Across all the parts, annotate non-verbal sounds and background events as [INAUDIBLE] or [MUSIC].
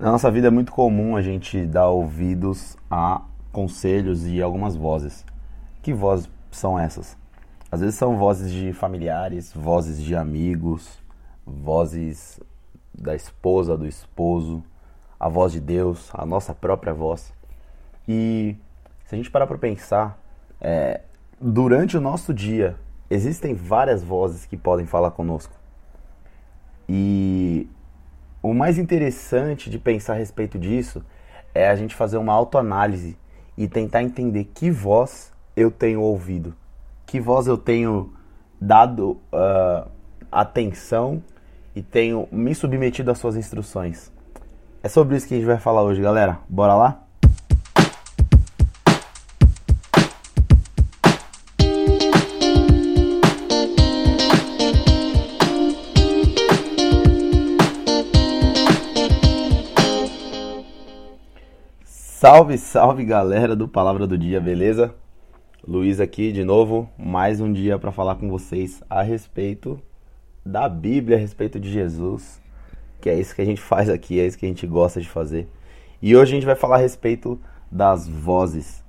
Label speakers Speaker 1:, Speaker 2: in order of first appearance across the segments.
Speaker 1: Na nossa vida é muito comum a gente dar ouvidos a conselhos e algumas vozes. Que vozes são essas? Às vezes são vozes de familiares, vozes de amigos, vozes da esposa, do esposo, a voz de Deus, a nossa própria voz. E se a gente parar para pensar, é, durante o nosso dia existem várias vozes que podem falar conosco. E o mais interessante de pensar a respeito disso é a gente fazer uma autoanálise e tentar entender que voz eu tenho ouvido, que voz eu tenho dado uh, atenção e tenho me submetido às suas instruções. É sobre isso que a gente vai falar hoje, galera. Bora lá? Salve, salve galera do Palavra do Dia, beleza? Luiz aqui de novo, mais um dia para falar com vocês a respeito da Bíblia, a respeito de Jesus, que é isso que a gente faz aqui, é isso que a gente gosta de fazer. E hoje a gente vai falar a respeito das vozes.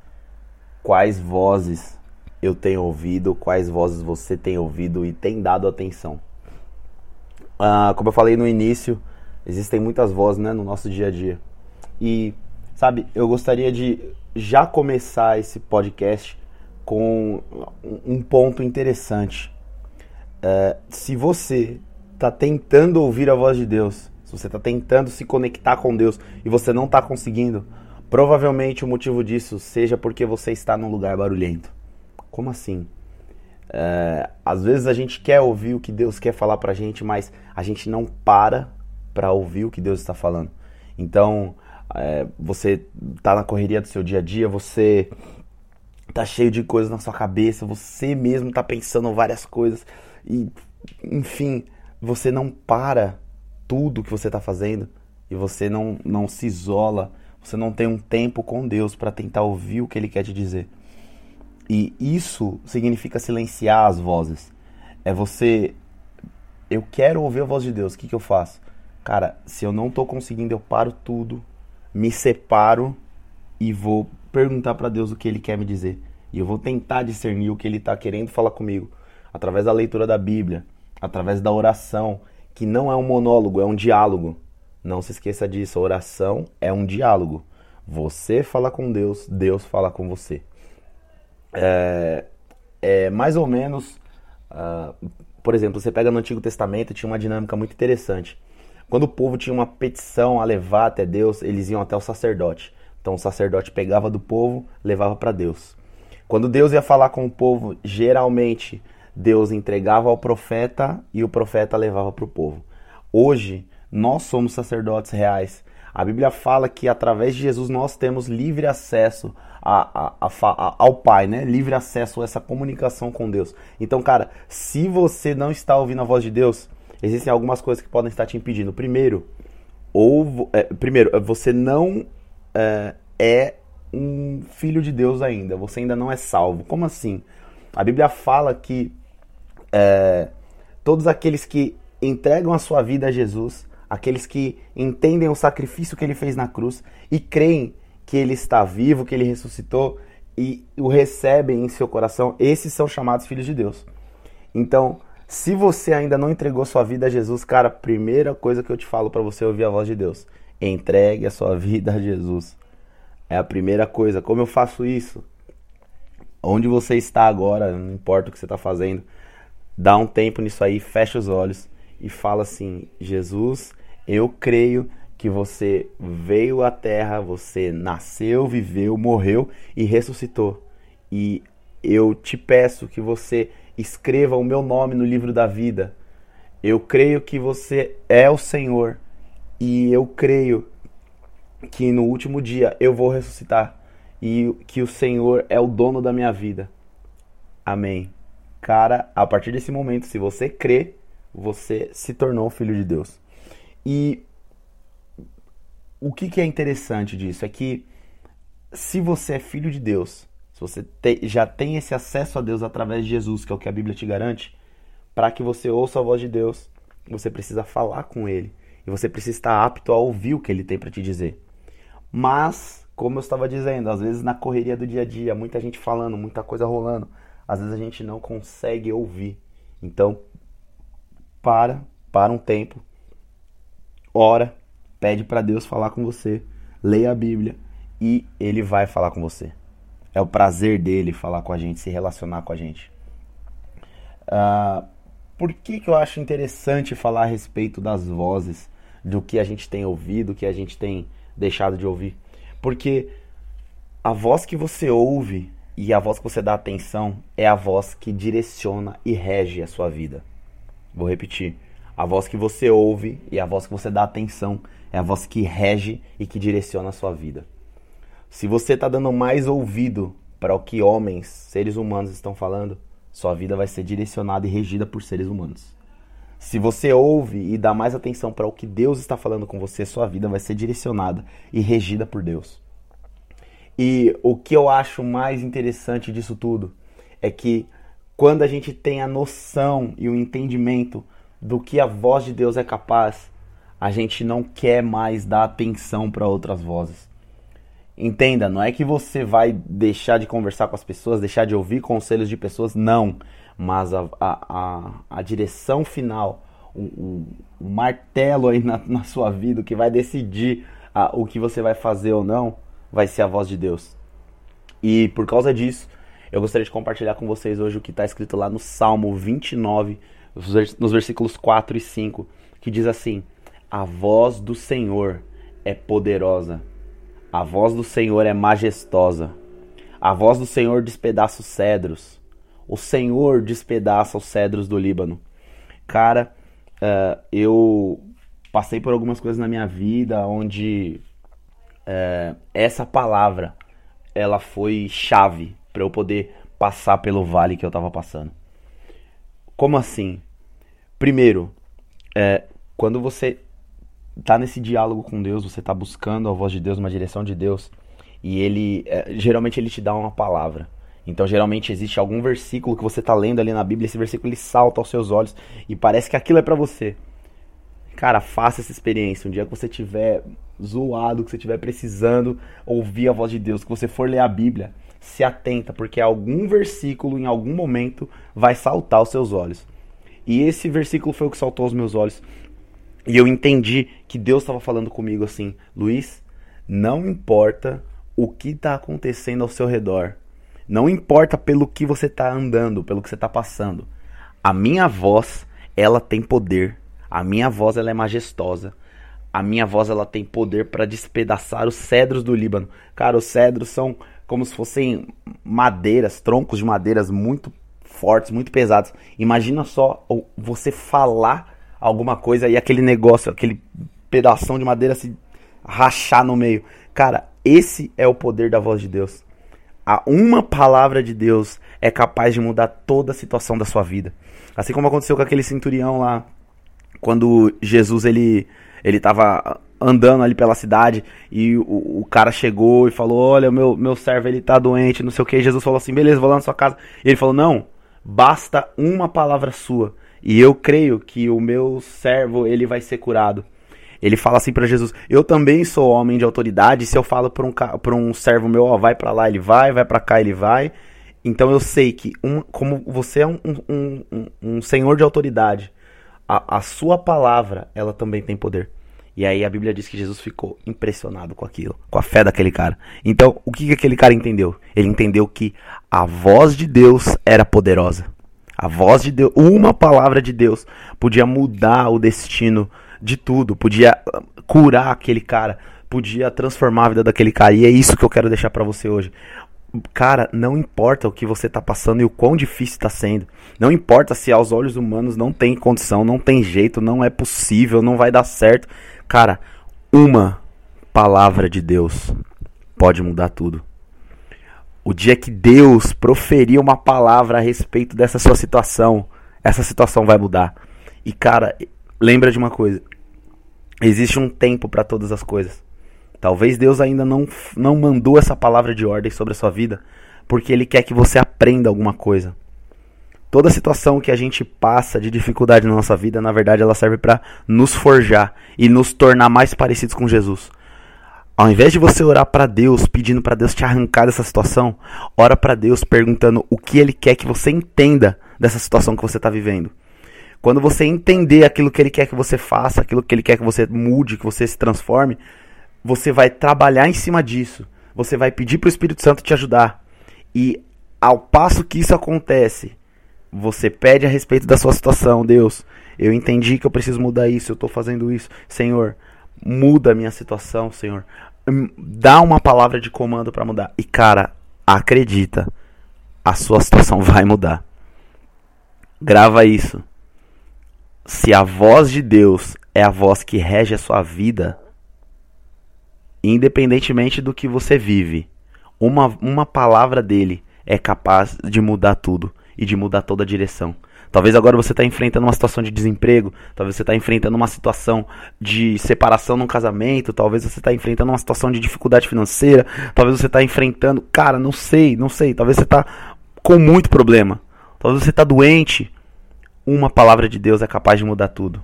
Speaker 1: Quais vozes eu tenho ouvido, quais vozes você tem ouvido e tem dado atenção. Ah, como eu falei no início, existem muitas vozes né, no nosso dia a dia. E Sabe, eu gostaria de já começar esse podcast com um ponto interessante. É, se você está tentando ouvir a voz de Deus, se você está tentando se conectar com Deus e você não está conseguindo, provavelmente o motivo disso seja porque você está num lugar barulhento. Como assim? É, às vezes a gente quer ouvir o que Deus quer falar pra gente, mas a gente não para para ouvir o que Deus está falando. Então, é, você tá na correria do seu dia a dia, você tá cheio de coisas na sua cabeça, você mesmo tá pensando várias coisas e, enfim, você não para tudo que você tá fazendo e você não, não se isola, você não tem um tempo com Deus para tentar ouvir o que Ele quer te dizer. E isso significa silenciar as vozes. É você. Eu quero ouvir a voz de Deus, o que, que eu faço? Cara, se eu não tô conseguindo, eu paro tudo, me separo e vou perguntar para Deus o que Ele quer me dizer. E eu vou tentar discernir o que Ele está querendo falar comigo através da leitura da Bíblia, através da oração, que não é um monólogo, é um diálogo. Não se esqueça disso, a oração é um diálogo. Você fala com Deus, Deus fala com você. É, é mais ou menos, uh, por exemplo, você pega no Antigo Testamento, tinha uma dinâmica muito interessante. Quando o povo tinha uma petição a levar até Deus, eles iam até o sacerdote. Então o sacerdote pegava do povo, levava para Deus. Quando Deus ia falar com o povo, geralmente Deus entregava ao profeta e o profeta levava para o povo. Hoje, nós somos sacerdotes reais. A Bíblia fala que através de Jesus nós temos livre acesso a, a, a, ao Pai, né? Livre acesso a essa comunicação com Deus. Então, cara, se você não está ouvindo a voz de Deus, existem algumas coisas que podem estar te impedindo. Primeiro, ou é, primeiro, você não é, é um filho de Deus ainda. Você ainda não é salvo. Como assim? A Bíblia fala que é, todos aqueles que entregam a sua vida a Jesus, aqueles que entendem o sacrifício que ele fez na cruz e creem que ele está vivo, que ele ressuscitou e o recebem em seu coração, esses são chamados filhos de Deus. Então, se você ainda não entregou sua vida a Jesus, cara, primeira coisa que eu te falo para você ouvir a voz de Deus, entregue a sua vida a Jesus. É a primeira coisa. Como eu faço isso? Onde você está agora, não importa o que você está fazendo, dá um tempo nisso aí, fecha os olhos e fala assim: Jesus, eu creio que você veio à terra, você nasceu, viveu, morreu e ressuscitou. E eu te peço que você escreva o meu nome no livro da vida. Eu creio que você é o Senhor e eu creio que no último dia eu vou ressuscitar e que o Senhor é o dono da minha vida. Amém. Cara, a partir desse momento, se você crê, você se tornou filho de Deus. E o que, que é interessante disso é que se você é filho de Deus, se você te, já tem esse acesso a Deus através de Jesus, que é o que a Bíblia te garante, para que você ouça a voz de Deus, você precisa falar com Ele. e você precisa estar apto a ouvir o que ele tem para te dizer. Mas, como eu estava dizendo, às vezes na correria do dia a dia, muita gente falando, muita coisa rolando, às vezes a gente não consegue ouvir. Então, para, para um tempo, ora, pede para Deus falar com você, leia a Bíblia e ele vai falar com você. É o prazer dele falar com a gente, se relacionar com a gente. Uh, por que, que eu acho interessante falar a respeito das vozes, do que a gente tem ouvido, do que a gente tem deixado de ouvir? Porque a voz que você ouve e a voz que você dá atenção é a voz que direciona e rege a sua vida. Vou repetir. A voz que você ouve e a voz que você dá atenção é a voz que rege e que direciona a sua vida. Se você está dando mais ouvido para o que homens, seres humanos estão falando, sua vida vai ser direcionada e regida por seres humanos. Se você ouve e dá mais atenção para o que Deus está falando com você, sua vida vai ser direcionada e regida por Deus. E o que eu acho mais interessante disso tudo é que quando a gente tem a noção e o entendimento do que a voz de Deus é capaz, a gente não quer mais dar atenção para outras vozes. Entenda, não é que você vai deixar de conversar com as pessoas, deixar de ouvir conselhos de pessoas, não. Mas a, a, a, a direção final, o, o, o, martelo aí na, na sua vida, o que vai decidir a, o que você vai fazer ou não, vai ser a voz de Deus. E por causa disso, eu gostaria de compartilhar com vocês hoje o que está escrito lá no Salmo 29, nos versículos 4 e 5, que diz assim: A voz do Senhor é poderosa a voz do Senhor é majestosa. A voz do Senhor despedaça os cedros. O Senhor despedaça os cedros do Líbano. Cara, uh, eu passei por algumas coisas na minha vida onde uh, essa palavra ela foi chave para eu poder passar pelo vale que eu estava passando. Como assim? Primeiro, é, quando você tá nesse diálogo com Deus, você tá buscando a voz de Deus, uma direção de Deus, e ele é, geralmente ele te dá uma palavra. Então, geralmente existe algum versículo que você tá lendo ali na Bíblia, esse versículo ele salta aos seus olhos e parece que aquilo é para você. Cara, faça essa experiência. Um dia que você tiver zoado, que você tiver precisando ouvir a voz de Deus, que você for ler a Bíblia, se atenta, porque algum versículo em algum momento vai saltar aos seus olhos. E esse versículo foi o que saltou aos meus olhos e eu entendi que Deus estava falando comigo assim, Luiz, não importa o que está acontecendo ao seu redor, não importa pelo que você está andando, pelo que você está passando, a minha voz ela tem poder, a minha voz ela é majestosa, a minha voz ela tem poder para despedaçar os cedros do Líbano. Cara, os cedros são como se fossem madeiras, troncos de madeiras muito fortes, muito pesados. Imagina só você falar alguma coisa e aquele negócio, aquele pedação de madeira se rachar no meio. Cara, esse é o poder da voz de Deus. A uma palavra de Deus é capaz de mudar toda a situação da sua vida. Assim como aconteceu com aquele centurião lá, quando Jesus ele ele estava andando ali pela cidade e o, o, cara chegou e falou: Olha, meu, meu servo ele tá doente, não sei o que. Jesus falou assim: Beleza, vou lá na sua casa. E ele falou: Não, basta uma palavra sua e eu creio que o meu servo ele vai ser curado. Ele fala assim para Jesus: Eu também sou homem de autoridade. Se eu falo para um, um servo meu, ó, vai para lá, ele vai, vai para cá, ele vai. Então eu sei que, um, como você é um, um, um, um senhor de autoridade, a, a, sua palavra ela também tem poder. E aí a Bíblia diz que Jesus ficou impressionado com aquilo, com a fé daquele cara. Então o que, que aquele cara entendeu? Ele entendeu que a voz de Deus era poderosa. A voz de Deus, uma palavra de Deus podia mudar o destino de tudo, podia curar aquele cara, podia transformar a vida daquele cara. E é isso que eu quero deixar para você hoje. Cara, não importa o que você tá passando e o quão difícil está sendo. Não importa se aos olhos humanos não tem condição, não tem jeito, não é possível, não vai dar certo. Cara, uma palavra de Deus pode mudar tudo o dia que Deus proferir uma palavra a respeito dessa sua situação, essa situação vai mudar. E cara, lembra de uma coisa: existe um tempo para todas as coisas. Talvez Deus ainda não, não mandou essa palavra de ordem sobre a sua vida, porque Ele quer que você aprenda alguma coisa. Toda situação que a gente passa de dificuldade na nossa vida, na verdade, ela serve para nos forjar e nos tornar mais parecidos com Jesus. Ao invés de você orar para Deus, pedindo para Deus te arrancar dessa situação, ora para Deus perguntando o que Ele quer que você entenda dessa situação que você está vivendo. Quando você entender aquilo que Ele quer que você faça, aquilo que Ele quer que você mude, que você se transforme, você vai trabalhar em cima disso. Você vai pedir para o Espírito Santo te ajudar. E ao passo que isso acontece, você pede a respeito da sua situação, Deus. Eu entendi que eu preciso mudar isso, eu estou fazendo isso. Senhor, muda a minha situação, Senhor. Hum, dá uma palavra de comando para mudar. E cara, acredita, a sua situação [LAUGHS] vai mudar. Grava isso. Se a voz de Deus é a voz que rege a sua vida, independentemente do que você vive, uma, uma palavra dele é capaz de mudar tudo e de mudar toda a direção. Talvez agora você está enfrentando uma situação de desemprego, talvez você está enfrentando uma situação de separação num casamento, talvez você está enfrentando uma situação de dificuldade financeira, talvez você está enfrentando, cara, não sei, não sei, talvez você está com muito problema, talvez você está doente. Uma palavra de Deus é capaz de mudar tudo.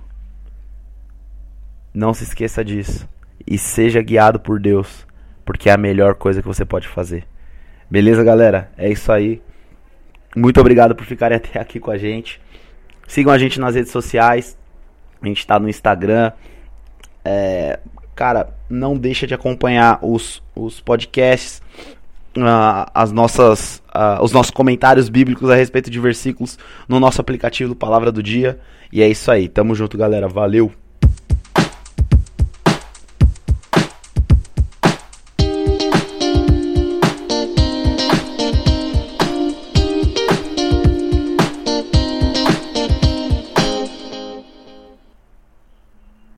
Speaker 1: Não se esqueça disso e seja guiado por Deus, porque é a melhor coisa que você pode fazer. Beleza, galera? É isso aí. Muito obrigado por ficarem até aqui com a gente. Sigam a gente nas redes sociais. A gente está no Instagram. É, cara, não deixa de acompanhar os, os podcasts, uh, as nossas, uh, os nossos comentários bíblicos a respeito de versículos no nosso aplicativo Palavra do Dia. E é isso aí. Tamo junto, galera. Valeu!